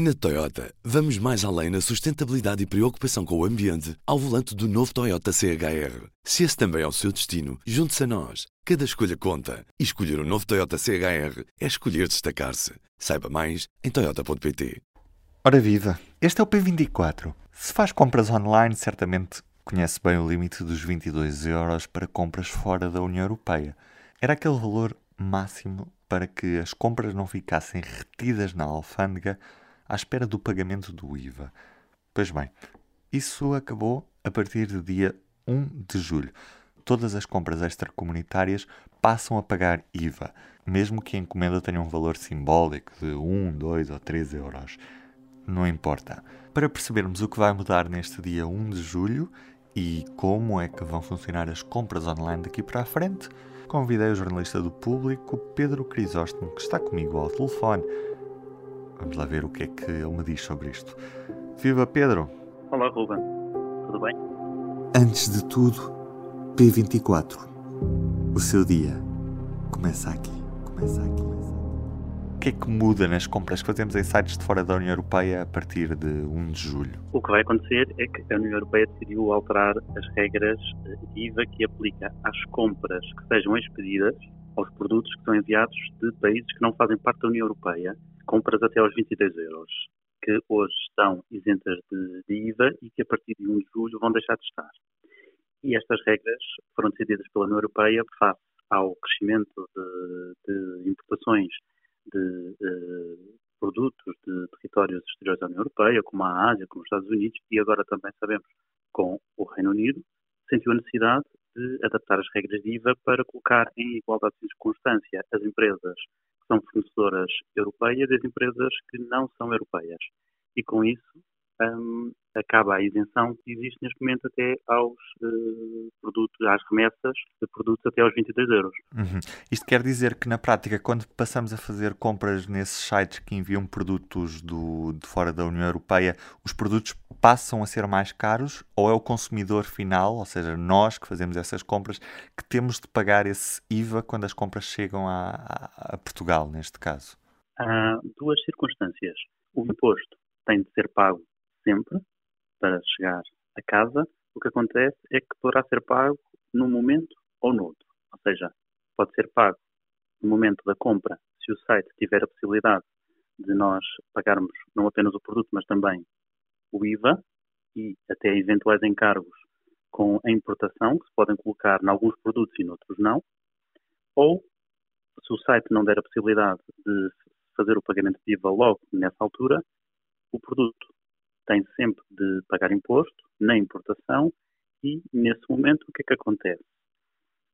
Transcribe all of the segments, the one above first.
Na Toyota, vamos mais além na sustentabilidade e preocupação com o ambiente ao volante do novo Toyota CHR. Se esse também é o seu destino, junte-se a nós. Cada escolha conta. E escolher o um novo Toyota CHR é escolher destacar-se. Saiba mais em Toyota.pt. Ora viva! Este é o P24. Se faz compras online, certamente conhece bem o limite dos 22 euros para compras fora da União Europeia. Era aquele valor máximo para que as compras não ficassem retidas na alfândega à espera do pagamento do IVA. Pois bem, isso acabou a partir do dia 1 de julho. Todas as compras extracomunitárias passam a pagar IVA, mesmo que a encomenda tenha um valor simbólico de 1, 2 ou 3 euros. Não importa. Para percebermos o que vai mudar neste dia 1 de julho e como é que vão funcionar as compras online daqui para a frente, convidei o jornalista do público Pedro Crisóstomo, que está comigo ao telefone. Vamos lá ver o que é que ele me diz sobre isto. Viva Pedro! Olá Ruben, tudo bem? Antes de tudo, P24. O seu dia começa aqui. Começa aqui. O que é que muda nas compras que fazemos em sites de fora da União Europeia a partir de 1 de julho? O que vai acontecer é que a União Europeia decidiu alterar as regras de IVA que aplica às compras que sejam expedidas aos produtos que são enviados de países que não fazem parte da União Europeia compras até aos 22 euros, que hoje estão isentas de, de IVA e que a partir de 1 de julho vão deixar de estar. E estas regras foram decididas pela União Europeia face ao crescimento de, de importações de uh, produtos de territórios exteriores da União Europeia, como a Ásia, como os Estados Unidos, e agora também sabemos com o Reino Unido, sentiu a necessidade de adaptar as regras de IVA para colocar em igualdade de circunstância as empresas são fornecedoras europeias e as empresas que não são europeias. E com isso um, acaba a isenção que existe neste momento até aos uh, produtos, às remessas de produtos até aos 22 euros. Uhum. Isto quer dizer que na prática, quando passamos a fazer compras nesses sites que enviam produtos do, de fora da União Europeia, os produtos passam a ser mais caros ou é o consumidor final, ou seja, nós que fazemos essas compras, que temos de pagar esse IVA quando as compras chegam a, a, a Portugal, neste caso? Há duas circunstâncias. O imposto tem de ser pago sempre para chegar a casa, o que acontece é que poderá ser pago num momento ou no outro. Ou seja, pode ser pago no momento da compra, se o site tiver a possibilidade de nós pagarmos não apenas o produto, mas também o IVA e até eventuais encargos com a importação, que se podem colocar em alguns produtos e noutros não, ou se o site não der a possibilidade de fazer o pagamento de IVA logo nessa altura, o produto tem sempre de pagar imposto na importação e, nesse momento, o que é que acontece?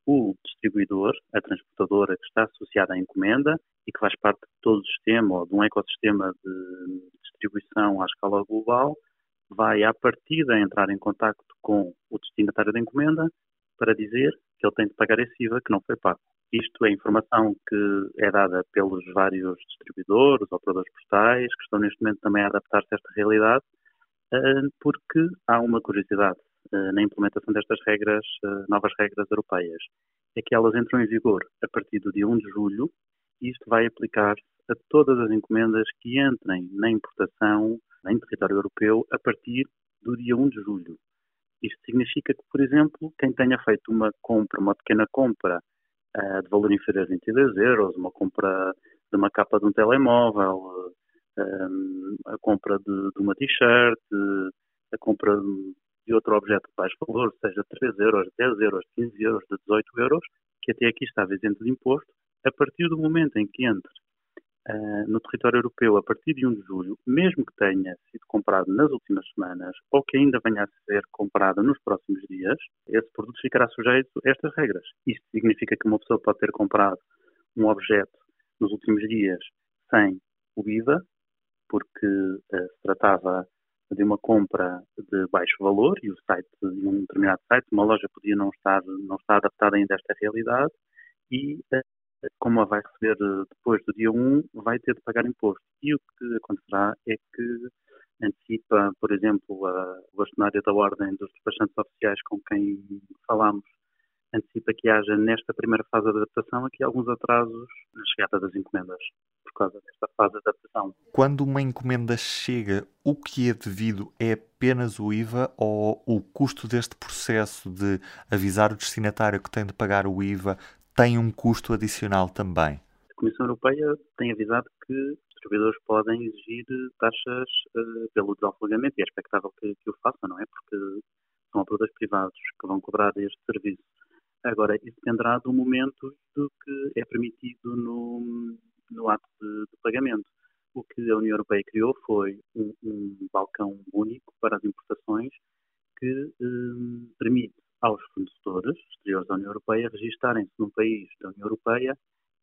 O distribuidor, a transportadora que está associada à encomenda e que faz parte de todo o sistema ou de um ecossistema de distribuição à escala global, vai à partida entrar em contato com o destinatário da encomenda para dizer que ele tem de pagar esse IVA que não foi pago. Isto é informação que é dada pelos vários distribuidores, operadores postais, que estão neste momento também a adaptar-se a esta realidade porque há uma curiosidade eh, na implementação destas regras, eh, novas regras europeias, é que elas entram em vigor a partir do dia 1 de julho e isto vai aplicar a todas as encomendas que entrem na importação em território europeu a partir do dia 1 de julho. Isto significa que, por exemplo, quem tenha feito uma compra, uma pequena compra de valor inferior a 22 euros, uma compra de uma capa de um telemóvel, a compra de, de uma t-shirt, a compra de outro objeto de baixo valor, seja 3 euros, 10 euros, 15 euros, de 18 euros, que até aqui estava isento de imposto, a partir do momento em que entre uh, no território europeu a partir de 1 de julho, mesmo que tenha sido comprado nas últimas semanas ou que ainda venha a ser comprado nos próximos dias, esse produto ficará sujeito a estas regras. Isto significa que uma pessoa pode ter comprado um objeto nos últimos dias sem o IVA, porque uh, se tratava de uma compra de baixo valor e o site, um determinado site, uma loja podia não estar, não estar adaptada ainda a esta realidade e, uh, como a vai receber uh, depois do dia 1, vai ter de pagar imposto. E o que acontecerá é que antecipa, por exemplo, a, o bastonário da Ordem dos Despachantes Oficiais com quem falámos antecipa que haja nesta primeira fase de adaptação aqui alguns atrasos na chegada das encomendas por causa desta fase de adaptação. Quando uma encomenda chega, o que é devido é apenas o IVA ou o custo deste processo de avisar o destinatário que tem de pagar o IVA tem um custo adicional também? A Comissão Europeia tem avisado que os distribuidores podem exigir taxas uh, pelo desalfagamento e é expectável que, que o façam, não é? Porque são operadores privados que vão cobrar este serviço. Agora, isso dependerá do momento do que é permitido no, no ato de, de, pagamento. O que a União Europeia criou foi um, um balcão único para as importações que um, permite aos fornecedores exteriores da União Europeia registarem-se num país da União Europeia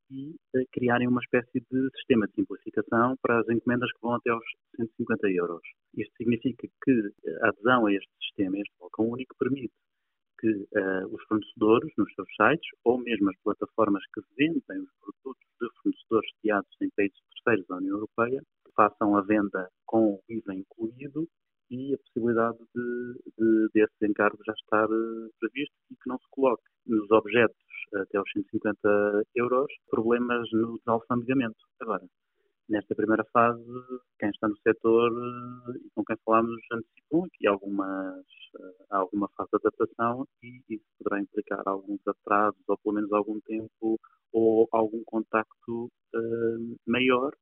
e uh, criarem uma espécie de sistema de simplificação para as encomendas que vão até aos 150 euros. Isto significa que a adesão a este sistema, este balcão único, permite que uh, os fornecedores, nos seus sites, ou mesmo as plataformas que vendem os produtos de fornecedores sediados em países terceiros da União Europeia, façam a venda com o IVA incluído e a possibilidade de, de desse encargo já estar uh, previsto e que não se coloque nos objetos até aos 150 euros problemas no desalfandegamento. Agora, nesta primeira fase, quem está no setor eh, e com quem falámos antecipam aqui algumas, eh, alguma fase de adaptação e isso poderá implicar alguns atrasos ou pelo menos algum tempo ou algum contacto uh, maior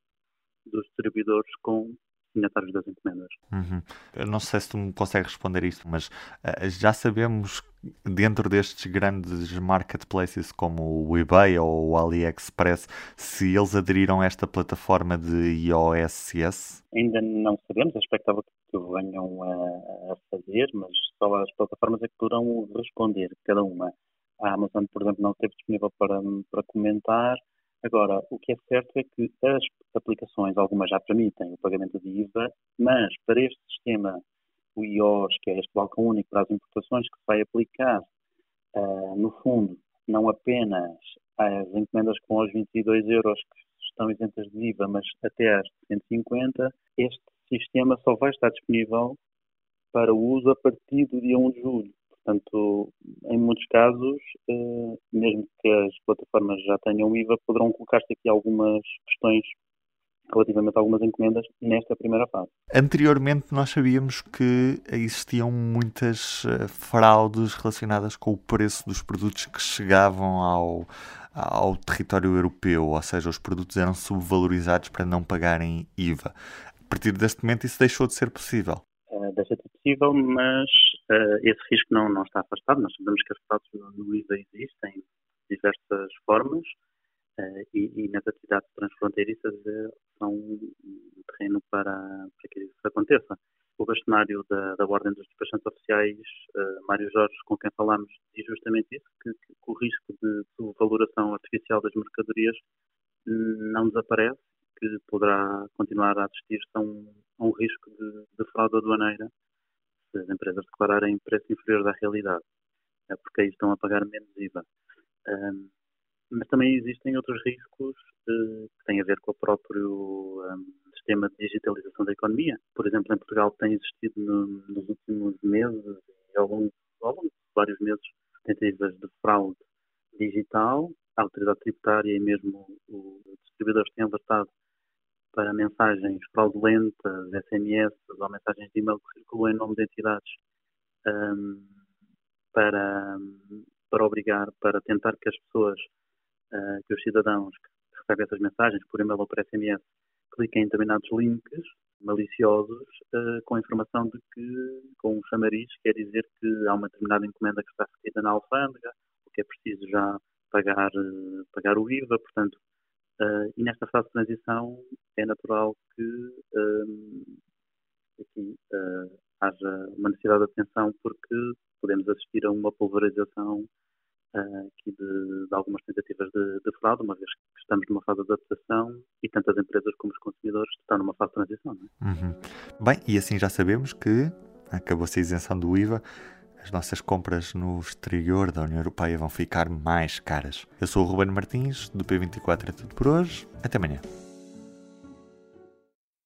dos distribuidores com signatários das encomendas. Uhum. Eu não sei se tu me consegues responder isto, mas uh, já sabemos dentro destes grandes marketplaces como o eBay ou o AliExpress se eles aderiram a esta plataforma de iOSS? Ainda não sabemos, é expectável que venham a, a fazer, mas só as plataformas é que poderão responder, cada uma. A Amazon, por exemplo, não esteve disponível para, para comentar, Agora, o que é certo é que as aplicações, algumas já permitem o pagamento de IVA, mas para este sistema, o IOS, que é este balcão único para as importações, que vai aplicar, uh, no fundo, não apenas às encomendas com os 22 euros que estão isentas de IVA, mas até às 150, este sistema só vai estar disponível para uso a partir do dia 1 de julho. Portanto, em muitos casos, eh, mesmo que as plataformas já tenham IVA, poderão colocar-se aqui algumas questões relativamente a algumas encomendas nesta primeira fase. Anteriormente nós sabíamos que existiam muitas eh, fraudes relacionadas com o preço dos produtos que chegavam ao, ao território europeu, ou seja, os produtos eram subvalorizados para não pagarem IVA. A partir deste momento isso deixou de ser possível. Uh, deixa de ser possível, mas uh, esse risco não, não está afastado. Nós sabemos que as fraudes no IVA existem de diversas formas uh, e, e, nas atividades transfronteiriças são terreno para, para que isso aconteça. O bastonário da, da Ordem dos Despachantes Oficiais, Mário Jorge, com quem falamos, diz justamente isso, que, que o risco de subvaloração artificial das mercadorias não desaparece, que poderá continuar a assistir a um, a um risco de, de fraude aduaneira se as empresas declararem preço inferior da realidade, é porque aí estão a pagar menos IVA. Um, mas também existem outros riscos uh, que têm a ver com o próprio um, sistema de digitalização da economia. Por exemplo, em Portugal tem existido no, nos últimos meses e ao longo, ao longo de vários meses tentativas de fraude digital. A autoridade tributária e mesmo os distribuidores têm alertado para mensagens fraudulentas, SMS ou mensagens de e-mail que circulam em nome de entidades um, para, para obrigar, para tentar que as pessoas, uh, que os cidadãos que recebem essas mensagens por e-mail ou por SMS, cliquem em determinados links maliciosos uh, com a informação de que, com um chamariz, quer dizer que há uma determinada encomenda que está retida na alfândega, ou que é preciso já pagar, uh, pagar o IVA, portanto, Uh, e nesta fase de transição é natural que aqui haja uma necessidade de atenção porque podemos assistir a uma pulverização aqui de, de, algumas tentativas de, de, fraude, uma vez estamos numa fase de adaptação e tanto as empresas como os consumidores estão numa fase de transição. É? Uhum. Bem, e assim já sabemos que acabou-se a isenção do IVA as nossas compras no exterior da União Europeia vão ficar mais caras. Eu sou o Ruben Martins, do P24 é tudo por hoje. Até amanhã.